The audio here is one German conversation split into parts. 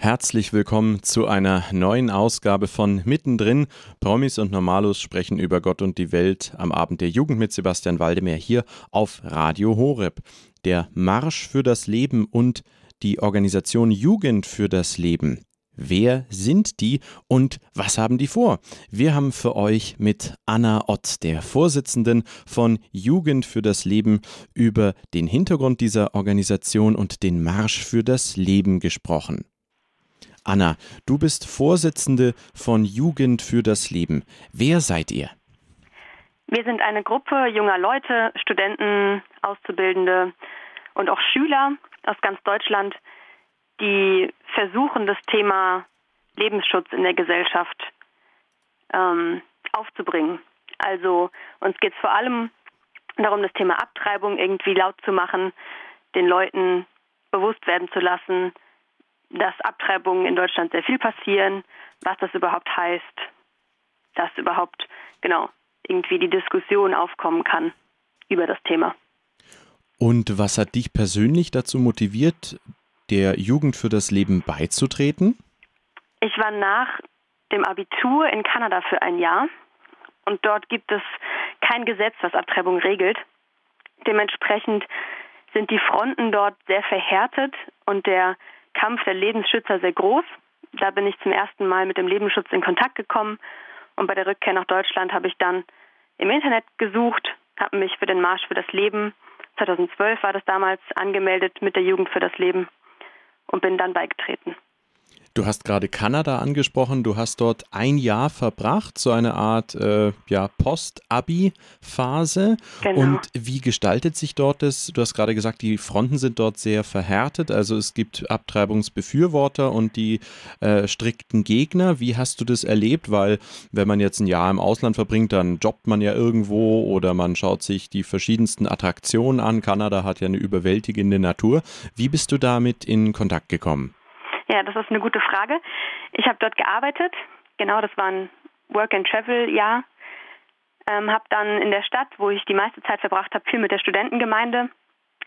Herzlich willkommen zu einer neuen Ausgabe von Mittendrin. Promis und Normalos sprechen über Gott und die Welt am Abend der Jugend mit Sebastian Waldemar hier auf Radio Horeb. Der Marsch für das Leben und die Organisation Jugend für das Leben. Wer sind die und was haben die vor? Wir haben für euch mit Anna Ott, der Vorsitzenden von Jugend für das Leben, über den Hintergrund dieser Organisation und den Marsch für das Leben gesprochen. Anna, du bist Vorsitzende von Jugend für das Leben. Wer seid ihr? Wir sind eine Gruppe junger Leute, Studenten, Auszubildende und auch Schüler aus ganz Deutschland, die versuchen, das Thema Lebensschutz in der Gesellschaft ähm, aufzubringen. Also uns geht es vor allem darum, das Thema Abtreibung irgendwie laut zu machen, den Leuten bewusst werden zu lassen, dass Abtreibungen in Deutschland sehr viel passieren, was das überhaupt heißt, dass überhaupt genau irgendwie die Diskussion aufkommen kann über das Thema. Und was hat dich persönlich dazu motiviert, der Jugend für das Leben beizutreten? Ich war nach dem Abitur in Kanada für ein Jahr und dort gibt es kein Gesetz, was Abtreibung regelt. Dementsprechend sind die Fronten dort sehr verhärtet und der Kampf der Lebensschützer sehr groß. Da bin ich zum ersten Mal mit dem Lebensschutz in Kontakt gekommen und bei der Rückkehr nach Deutschland habe ich dann im Internet gesucht, habe mich für den Marsch für das Leben, 2012 war das damals, angemeldet mit der Jugend für das Leben und bin dann beigetreten. Du hast gerade Kanada angesprochen. Du hast dort ein Jahr verbracht, so eine Art äh, ja, Post-Abi-Phase. Genau. Und wie gestaltet sich dort das? Du hast gerade gesagt, die Fronten sind dort sehr verhärtet. Also es gibt Abtreibungsbefürworter und die äh, strikten Gegner. Wie hast du das erlebt? Weil wenn man jetzt ein Jahr im Ausland verbringt, dann jobbt man ja irgendwo oder man schaut sich die verschiedensten Attraktionen an. Kanada hat ja eine überwältigende Natur. Wie bist du damit in Kontakt gekommen? Ja, das ist eine gute Frage. Ich habe dort gearbeitet. Genau, das war ein Work-and-Travel-Jahr. Ähm, habe dann in der Stadt, wo ich die meiste Zeit verbracht habe, viel mit der Studentengemeinde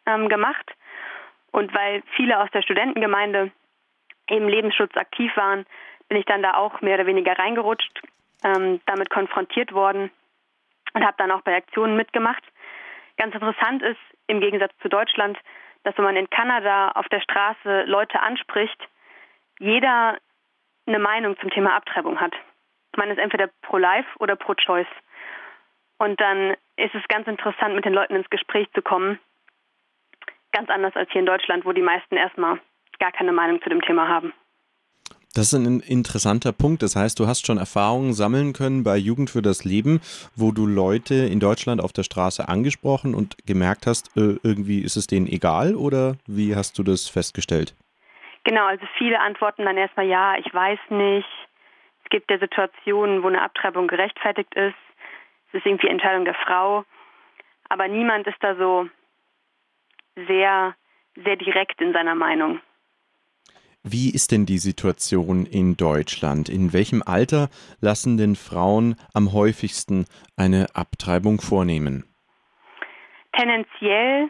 ähm, gemacht. Und weil viele aus der Studentengemeinde im Lebensschutz aktiv waren, bin ich dann da auch mehr oder weniger reingerutscht, ähm, damit konfrontiert worden und habe dann auch bei Aktionen mitgemacht. Ganz interessant ist, im Gegensatz zu Deutschland, dass wenn man in Kanada auf der Straße Leute anspricht, jeder eine Meinung zum Thema Abtreibung hat. Man ist entweder pro-life oder pro-choice. Und dann ist es ganz interessant, mit den Leuten ins Gespräch zu kommen. Ganz anders als hier in Deutschland, wo die meisten erstmal gar keine Meinung zu dem Thema haben. Das ist ein interessanter Punkt. Das heißt, du hast schon Erfahrungen sammeln können bei Jugend für das Leben, wo du Leute in Deutschland auf der Straße angesprochen und gemerkt hast, äh, irgendwie ist es denen egal oder wie hast du das festgestellt? Genau, also viele antworten dann erstmal ja, ich weiß nicht. Es gibt ja Situationen, wo eine Abtreibung gerechtfertigt ist. Es ist irgendwie Entscheidung der Frau. Aber niemand ist da so sehr, sehr direkt in seiner Meinung. Wie ist denn die Situation in Deutschland? In welchem Alter lassen denn Frauen am häufigsten eine Abtreibung vornehmen? Tendenziell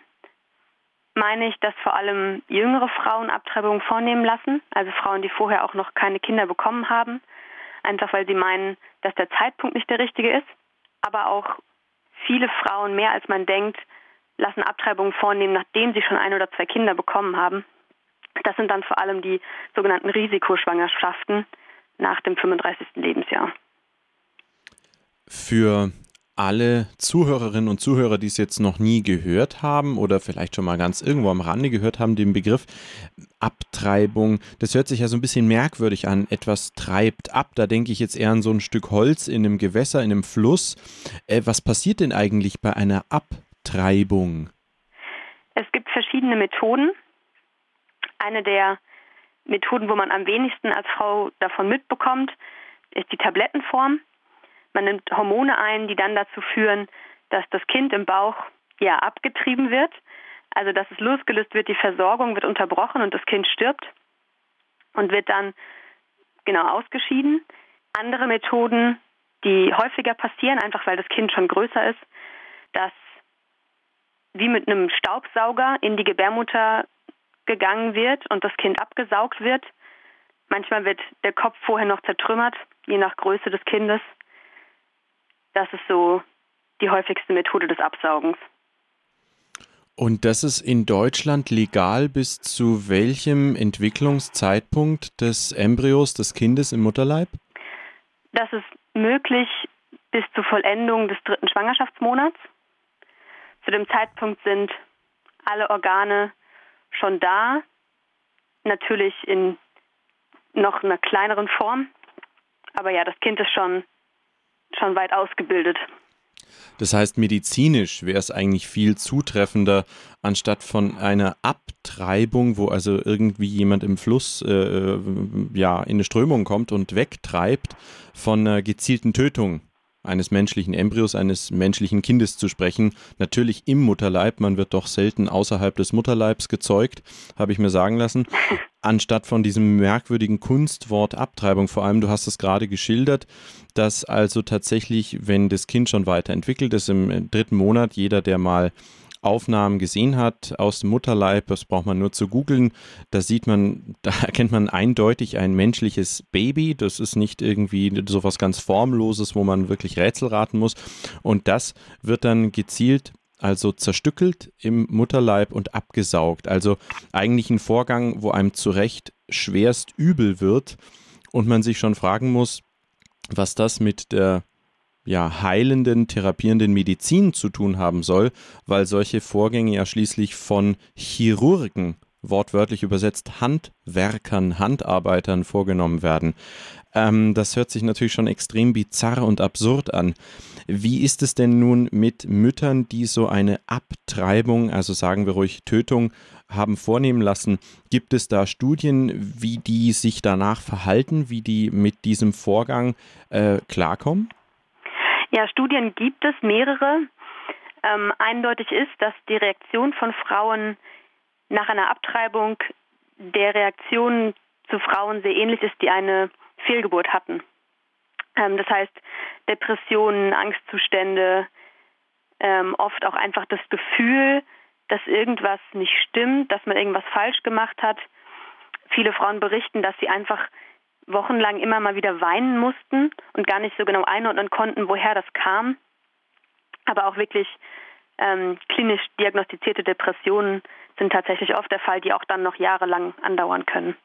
meine ich, dass vor allem jüngere Frauen Abtreibungen vornehmen lassen, also Frauen, die vorher auch noch keine Kinder bekommen haben, einfach weil sie meinen, dass der Zeitpunkt nicht der richtige ist. Aber auch viele Frauen, mehr als man denkt, lassen Abtreibungen vornehmen, nachdem sie schon ein oder zwei Kinder bekommen haben. Das sind dann vor allem die sogenannten Risikoschwangerschaften nach dem 35. Lebensjahr. Für alle Zuhörerinnen und Zuhörer, die es jetzt noch nie gehört haben oder vielleicht schon mal ganz irgendwo am Rande gehört haben, den Begriff Abtreibung, das hört sich ja so ein bisschen merkwürdig an. Etwas treibt ab. Da denke ich jetzt eher an so ein Stück Holz in einem Gewässer, in einem Fluss. Äh, was passiert denn eigentlich bei einer Abtreibung? Es gibt verschiedene Methoden. Eine der Methoden, wo man am wenigsten als Frau davon mitbekommt, ist die Tablettenform. Man nimmt Hormone ein, die dann dazu führen, dass das Kind im Bauch ja abgetrieben wird. Also dass es losgelöst wird, die Versorgung wird unterbrochen und das Kind stirbt und wird dann genau ausgeschieden. Andere Methoden, die häufiger passieren, einfach weil das Kind schon größer ist, dass wie mit einem Staubsauger in die Gebärmutter gegangen wird und das Kind abgesaugt wird. Manchmal wird der Kopf vorher noch zertrümmert, je nach Größe des Kindes. Das ist so die häufigste Methode des Absaugens. Und das ist in Deutschland legal bis zu welchem Entwicklungszeitpunkt des Embryos des Kindes im Mutterleib? Das ist möglich bis zur Vollendung des dritten Schwangerschaftsmonats. Zu dem Zeitpunkt sind alle Organe schon da, natürlich in noch einer kleineren Form. Aber ja, das Kind ist schon, schon weit ausgebildet. Das heißt, medizinisch wäre es eigentlich viel zutreffender, anstatt von einer Abtreibung, wo also irgendwie jemand im Fluss äh, äh ja, in eine Strömung kommt und wegtreibt, von einer gezielten Tötung eines menschlichen Embryos, eines menschlichen Kindes zu sprechen. Natürlich im Mutterleib, man wird doch selten außerhalb des Mutterleibs gezeugt, habe ich mir sagen lassen. Anstatt von diesem merkwürdigen Kunstwort Abtreibung, vor allem, du hast es gerade geschildert, dass also tatsächlich, wenn das Kind schon weiterentwickelt ist, im dritten Monat, jeder, der mal Aufnahmen gesehen hat aus dem Mutterleib, das braucht man nur zu googeln, da sieht man, da erkennt man eindeutig ein menschliches Baby. Das ist nicht irgendwie so was ganz Formloses, wo man wirklich Rätsel raten muss. Und das wird dann gezielt also zerstückelt im Mutterleib und abgesaugt. Also eigentlich ein Vorgang, wo einem zu Recht schwerst übel wird und man sich schon fragen muss, was das mit der ja, heilenden, therapierenden Medizin zu tun haben soll, weil solche Vorgänge ja schließlich von Chirurgen, wortwörtlich übersetzt Handwerkern, Handarbeitern vorgenommen werden. Ähm, das hört sich natürlich schon extrem bizarr und absurd an. Wie ist es denn nun mit Müttern, die so eine Abtreibung, also sagen wir ruhig Tötung, haben vornehmen lassen? Gibt es da Studien, wie die sich danach verhalten, wie die mit diesem Vorgang äh, klarkommen? Ja, Studien gibt es mehrere. Ähm, eindeutig ist, dass die Reaktion von Frauen nach einer Abtreibung der Reaktion zu Frauen sehr ähnlich ist, die eine Fehlgeburt hatten. Ähm, das heißt, Depressionen, Angstzustände, ähm, oft auch einfach das Gefühl, dass irgendwas nicht stimmt, dass man irgendwas falsch gemacht hat. Viele Frauen berichten, dass sie einfach wochenlang immer mal wieder weinen mussten und gar nicht so genau einordnen konnten, woher das kam. Aber auch wirklich ähm, klinisch diagnostizierte Depressionen sind tatsächlich oft der Fall, die auch dann noch jahrelang andauern können.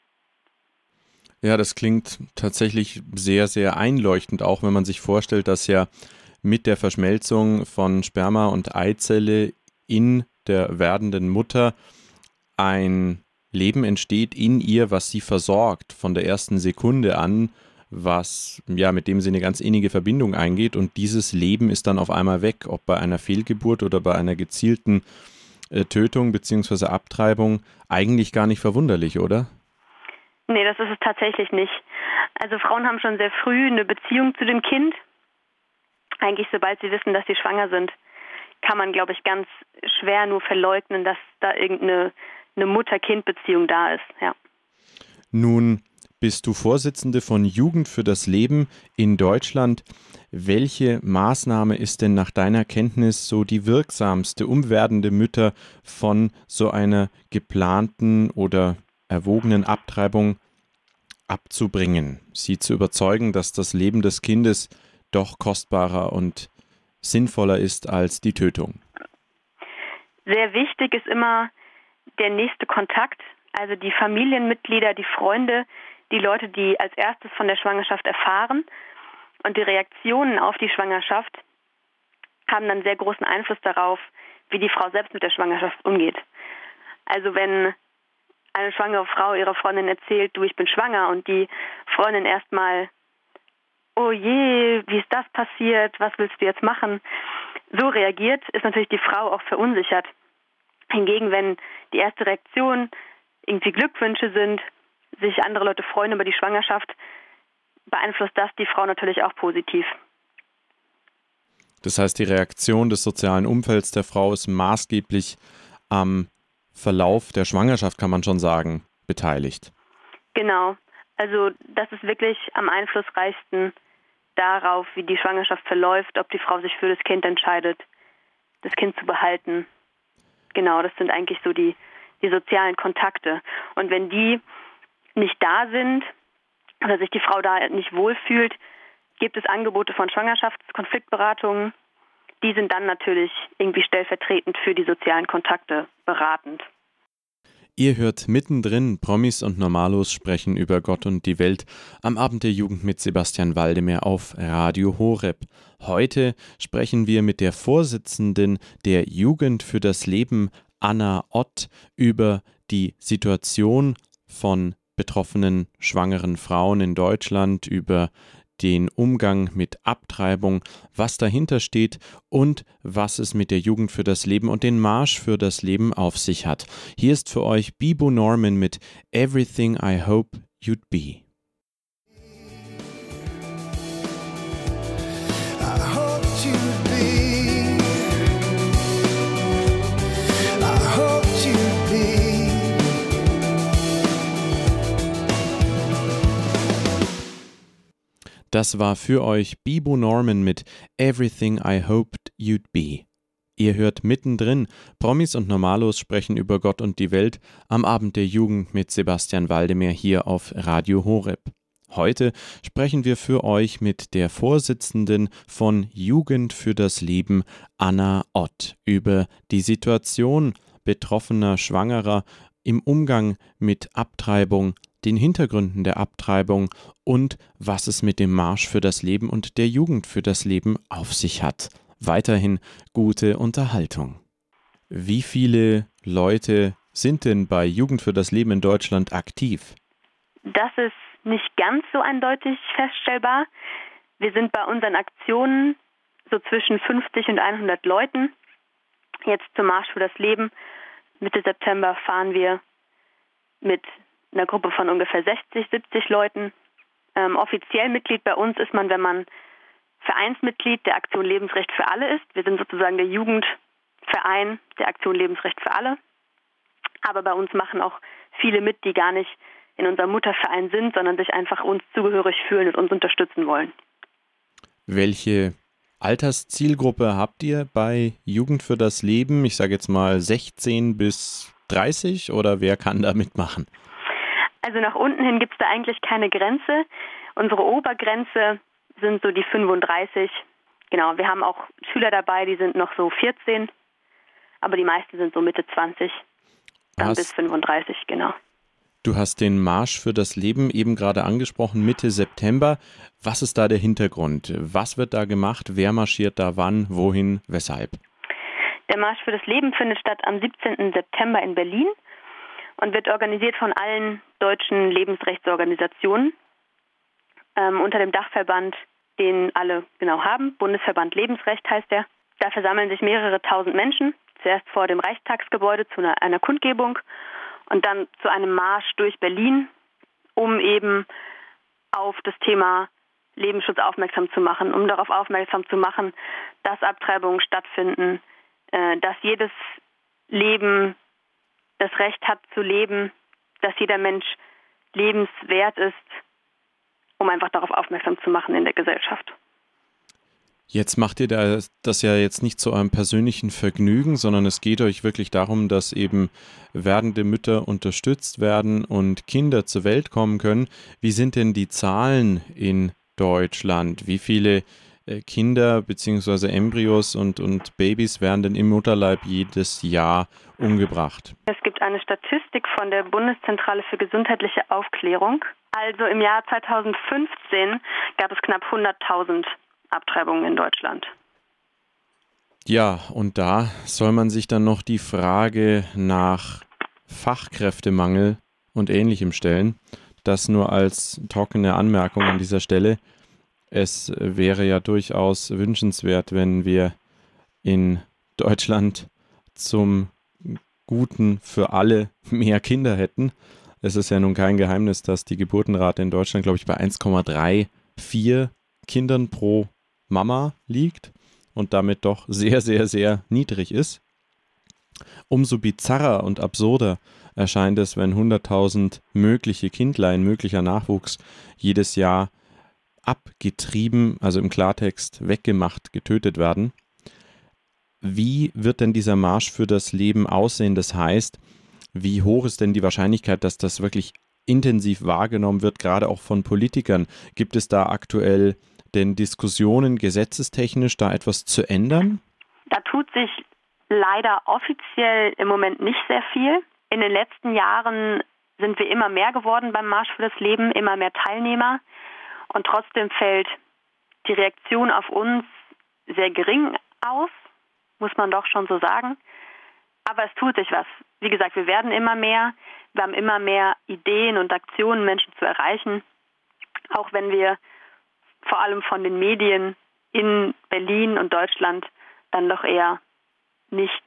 Ja, das klingt tatsächlich sehr, sehr einleuchtend, auch wenn man sich vorstellt, dass ja mit der Verschmelzung von Sperma und Eizelle in der werdenden Mutter ein Leben entsteht in ihr, was sie versorgt von der ersten Sekunde an, was ja mit dem sie eine ganz innige Verbindung eingeht und dieses Leben ist dann auf einmal weg, ob bei einer Fehlgeburt oder bei einer gezielten äh, Tötung bzw. Abtreibung, eigentlich gar nicht verwunderlich, oder? Nee, das ist es tatsächlich nicht. Also Frauen haben schon sehr früh eine Beziehung zu dem Kind. Eigentlich sobald sie wissen, dass sie schwanger sind, kann man, glaube ich, ganz schwer nur verleugnen, dass da irgendeine eine Mutter-Kind-Beziehung da ist, ja. Nun bist du Vorsitzende von Jugend für das Leben in Deutschland. Welche Maßnahme ist denn nach deiner Kenntnis so die wirksamste, um werdende Mütter von so einer geplanten oder erwogenen Abtreibung abzubringen, sie zu überzeugen, dass das Leben des Kindes doch kostbarer und sinnvoller ist als die Tötung? Sehr wichtig ist immer, der nächste Kontakt, also die Familienmitglieder, die Freunde, die Leute, die als erstes von der Schwangerschaft erfahren und die Reaktionen auf die Schwangerschaft haben dann sehr großen Einfluss darauf, wie die Frau selbst mit der Schwangerschaft umgeht. Also wenn eine schwangere Frau ihrer Freundin erzählt, du, ich bin schwanger und die Freundin erstmal, oh je, wie ist das passiert, was willst du jetzt machen, so reagiert, ist natürlich die Frau auch verunsichert. Hingegen, wenn die erste Reaktion irgendwie Glückwünsche sind, sich andere Leute freuen über die Schwangerschaft, beeinflusst das die Frau natürlich auch positiv. Das heißt, die Reaktion des sozialen Umfelds der Frau ist maßgeblich am Verlauf der Schwangerschaft, kann man schon sagen, beteiligt. Genau. Also das ist wirklich am einflussreichsten darauf, wie die Schwangerschaft verläuft, ob die Frau sich für das Kind entscheidet, das Kind zu behalten Genau, das sind eigentlich so die, die sozialen Kontakte. Und wenn die nicht da sind, oder sich die Frau da nicht wohlfühlt, gibt es Angebote von Schwangerschaftskonfliktberatungen. Die sind dann natürlich irgendwie stellvertretend für die sozialen Kontakte beratend. Ihr hört mittendrin Promis und Normalos sprechen über Gott und die Welt am Abend der Jugend mit Sebastian Waldemar auf Radio Horeb. Heute sprechen wir mit der Vorsitzenden der Jugend für das Leben, Anna Ott, über die Situation von betroffenen schwangeren Frauen in Deutschland, über den Umgang mit Abtreibung, was dahinter steht und was es mit der Jugend für das Leben und den Marsch für das Leben auf sich hat. Hier ist für euch Bibo Norman mit Everything I Hope You'd Be. Das war für euch Bibo Norman mit Everything I Hoped You'd Be. Ihr hört mittendrin, Promis und Normalos sprechen über Gott und die Welt am Abend der Jugend mit Sebastian Waldemar hier auf Radio Horeb. Heute sprechen wir für euch mit der Vorsitzenden von Jugend für das Leben, Anna Ott, über die Situation betroffener Schwangerer im Umgang mit Abtreibung, den Hintergründen der Abtreibung und was es mit dem Marsch für das Leben und der Jugend für das Leben auf sich hat. Weiterhin gute Unterhaltung. Wie viele Leute sind denn bei Jugend für das Leben in Deutschland aktiv? Das ist nicht ganz so eindeutig feststellbar. Wir sind bei unseren Aktionen so zwischen 50 und 100 Leuten. Jetzt zum Marsch für das Leben. Mitte September fahren wir mit einer Gruppe von ungefähr 60, 70 Leuten. Ähm, offiziell Mitglied bei uns ist man, wenn man Vereinsmitglied der Aktion Lebensrecht für alle ist. Wir sind sozusagen der Jugendverein der Aktion Lebensrecht für alle. Aber bei uns machen auch viele mit, die gar nicht in unserem Mutterverein sind, sondern sich einfach uns zugehörig fühlen und uns unterstützen wollen. Welche Alterszielgruppe habt ihr bei Jugend für das Leben? Ich sage jetzt mal 16 bis 30 oder wer kann da mitmachen? Also nach unten hin gibt es da eigentlich keine Grenze. Unsere Obergrenze sind so die 35. Genau, wir haben auch Schüler dabei, die sind noch so 14, aber die meisten sind so Mitte 20, dann hast, bis 35, genau. Du hast den Marsch für das Leben eben gerade angesprochen, Mitte September. Was ist da der Hintergrund? Was wird da gemacht? Wer marschiert da wann, wohin, weshalb? Der Marsch für das Leben findet statt am 17. September in Berlin und wird organisiert von allen deutschen Lebensrechtsorganisationen ähm, unter dem Dachverband, den alle genau haben. Bundesverband Lebensrecht heißt der. Da versammeln sich mehrere tausend Menschen, zuerst vor dem Reichstagsgebäude zu einer, einer Kundgebung und dann zu einem Marsch durch Berlin, um eben auf das Thema Lebensschutz aufmerksam zu machen, um darauf aufmerksam zu machen, dass Abtreibungen stattfinden, äh, dass jedes Leben das Recht hat zu leben, dass jeder Mensch lebenswert ist, um einfach darauf aufmerksam zu machen in der Gesellschaft. Jetzt macht ihr das ja jetzt nicht zu eurem persönlichen Vergnügen, sondern es geht euch wirklich darum, dass eben werdende Mütter unterstützt werden und Kinder zur Welt kommen können. Wie sind denn die Zahlen in Deutschland? Wie viele Kinder bzw. Embryos und, und Babys werden denn im Mutterleib jedes Jahr umgebracht? Es gibt eine Statistik von der Bundeszentrale für gesundheitliche Aufklärung. Also im Jahr 2015 gab es knapp 100.000 Abtreibungen in Deutschland. Ja, und da soll man sich dann noch die Frage nach Fachkräftemangel und ähnlichem stellen. Das nur als trockene Anmerkung an dieser Stelle es wäre ja durchaus wünschenswert, wenn wir in Deutschland zum Guten für alle mehr Kinder hätten. Es ist ja nun kein Geheimnis, dass die Geburtenrate in Deutschland, glaube ich, bei 1,34 Kindern pro Mama liegt und damit doch sehr, sehr, sehr niedrig ist. Umso bizarrer und absurder erscheint es, wenn 100.000 mögliche Kindlein, möglicher Nachwuchs jedes Jahr abgetrieben, also im Klartext weggemacht, getötet werden. Wie wird denn dieser Marsch für das Leben aussehen? Das heißt, wie hoch ist denn die Wahrscheinlichkeit, dass das wirklich intensiv wahrgenommen wird, gerade auch von Politikern. Gibt es da aktuell denn Diskussionen gesetzestechnisch, da etwas zu ändern? Da tut sich leider offiziell im Moment nicht sehr viel. In den letzten Jahren sind wir immer mehr geworden beim Marsch für das Leben, immer mehr Teilnehmer. Und trotzdem fällt die Reaktion auf uns sehr gering aus, muss man doch schon so sagen. Aber es tut sich was. Wie gesagt, wir werden immer mehr. Wir haben immer mehr Ideen und Aktionen, Menschen zu erreichen. Auch wenn wir vor allem von den Medien in Berlin und Deutschland dann doch eher nicht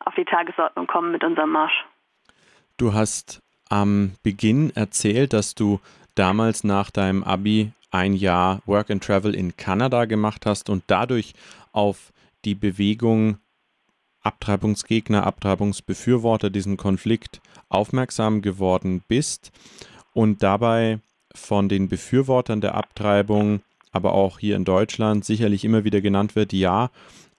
auf die Tagesordnung kommen mit unserem Marsch. Du hast am Beginn erzählt, dass du damals nach deinem Abi ein Jahr Work and Travel in Kanada gemacht hast und dadurch auf die Bewegung Abtreibungsgegner, Abtreibungsbefürworter diesen Konflikt aufmerksam geworden bist und dabei von den Befürwortern der Abtreibung, aber auch hier in Deutschland sicherlich immer wieder genannt wird, ja,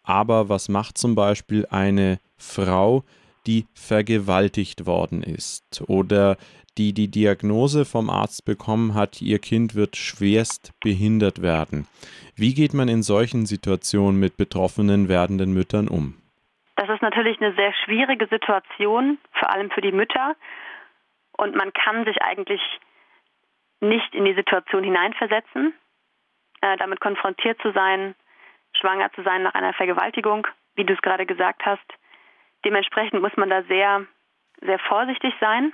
aber was macht zum Beispiel eine Frau, die vergewaltigt worden ist oder die die Diagnose vom Arzt bekommen hat, ihr Kind wird schwerst behindert werden. Wie geht man in solchen Situationen mit betroffenen werdenden Müttern um? Das ist natürlich eine sehr schwierige Situation, vor allem für die Mütter. Und man kann sich eigentlich nicht in die Situation hineinversetzen, äh, damit konfrontiert zu sein, schwanger zu sein nach einer Vergewaltigung, wie du es gerade gesagt hast. Dementsprechend muss man da sehr, sehr vorsichtig sein.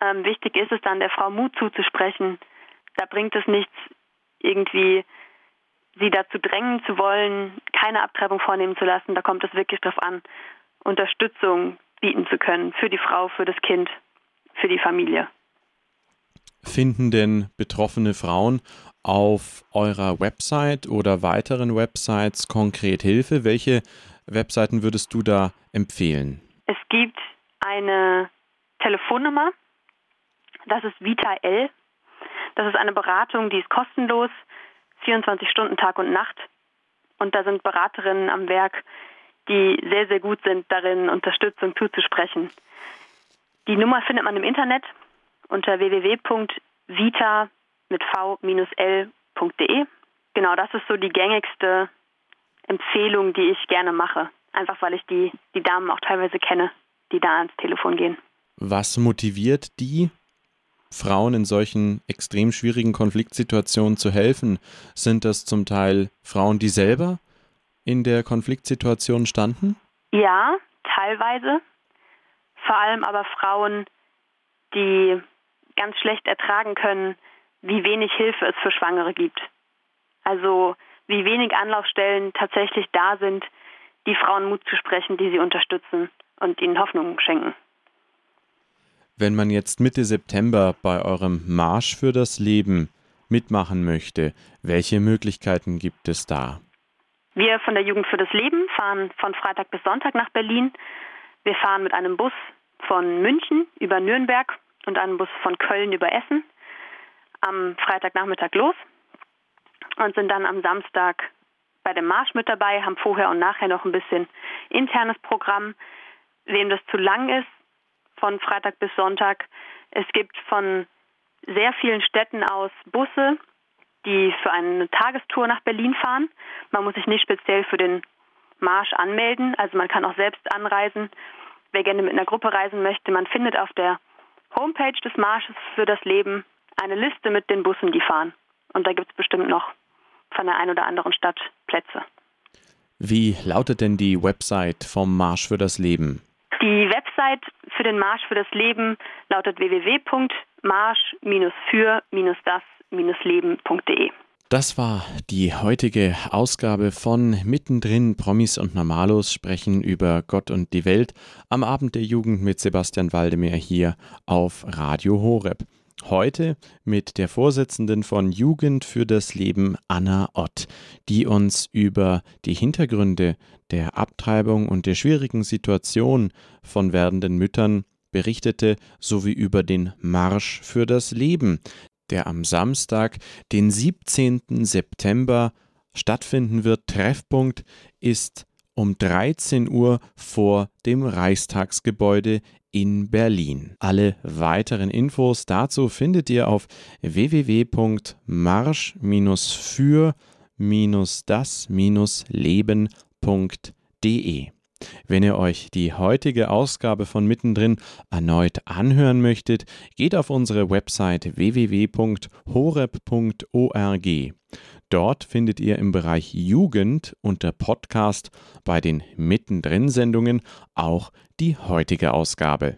Ähm, wichtig ist es dann, der Frau Mut zuzusprechen. Da bringt es nichts, irgendwie sie dazu drängen zu wollen, keine Abtreibung vornehmen zu lassen. Da kommt es wirklich darauf an, Unterstützung bieten zu können für die Frau, für das Kind, für die Familie. Finden denn betroffene Frauen auf eurer Website oder weiteren Websites konkret Hilfe? Welche Webseiten würdest du da empfehlen? Es gibt eine Telefonnummer, das ist Vita L. Das ist eine Beratung, die ist kostenlos, 24 Stunden Tag und Nacht. Und da sind Beraterinnen am Werk, die sehr, sehr gut sind darin, Unterstützung zuzusprechen. Die Nummer findet man im Internet unter www.vita mit v-l.de. Genau, das ist so die gängigste Empfehlung, die ich gerne mache. Einfach weil ich die, die Damen auch teilweise kenne, die da ans Telefon gehen. Was motiviert die, Frauen in solchen extrem schwierigen Konfliktsituationen zu helfen? Sind das zum Teil Frauen, die selber in der Konfliktsituation standen? Ja, teilweise. Vor allem aber Frauen, die ganz schlecht ertragen können, wie wenig Hilfe es für Schwangere gibt. Also wie wenig Anlaufstellen tatsächlich da sind, die Frauen Mut zu sprechen, die sie unterstützen und ihnen Hoffnung schenken. Wenn man jetzt Mitte September bei eurem Marsch für das Leben mitmachen möchte, welche Möglichkeiten gibt es da? Wir von der Jugend für das Leben fahren von Freitag bis Sonntag nach Berlin. Wir fahren mit einem Bus von München über Nürnberg und einem Bus von Köln über Essen am Freitagnachmittag los und sind dann am Samstag bei dem Marsch mit dabei, haben vorher und nachher noch ein bisschen internes Programm. Wem das zu lang ist, von Freitag bis Sonntag. Es gibt von sehr vielen Städten aus Busse, die für eine Tagestour nach Berlin fahren. Man muss sich nicht speziell für den Marsch anmelden, also man kann auch selbst anreisen. Wer gerne mit einer Gruppe reisen möchte, man findet auf der Homepage des Marsches für das Leben eine Liste mit den Bussen, die fahren. Und da gibt es bestimmt noch von der einen oder anderen Stadt Plätze. Wie lautet denn die Website vom Marsch für das Leben? Die Website für den Marsch für das Leben lautet www.marsch-für-das-leben.de. Das war die heutige Ausgabe von Mittendrin Promis und Normalos sprechen über Gott und die Welt am Abend der Jugend mit Sebastian Waldemar hier auf Radio Horeb. Heute mit der Vorsitzenden von Jugend für das Leben, Anna Ott, die uns über die Hintergründe der Abtreibung und der schwierigen Situation von werdenden Müttern berichtete, sowie über den Marsch für das Leben, der am Samstag, den 17. September stattfinden wird. Treffpunkt ist um 13 Uhr vor dem Reichstagsgebäude in Berlin. Alle weiteren Infos dazu findet ihr auf www.marsch-für-das-leben.de. Wenn ihr euch die heutige Ausgabe von Mittendrin erneut anhören möchtet, geht auf unsere Website www.horeb.org. Dort findet ihr im Bereich Jugend unter Podcast bei den Mittendrin-Sendungen auch die heutige Ausgabe.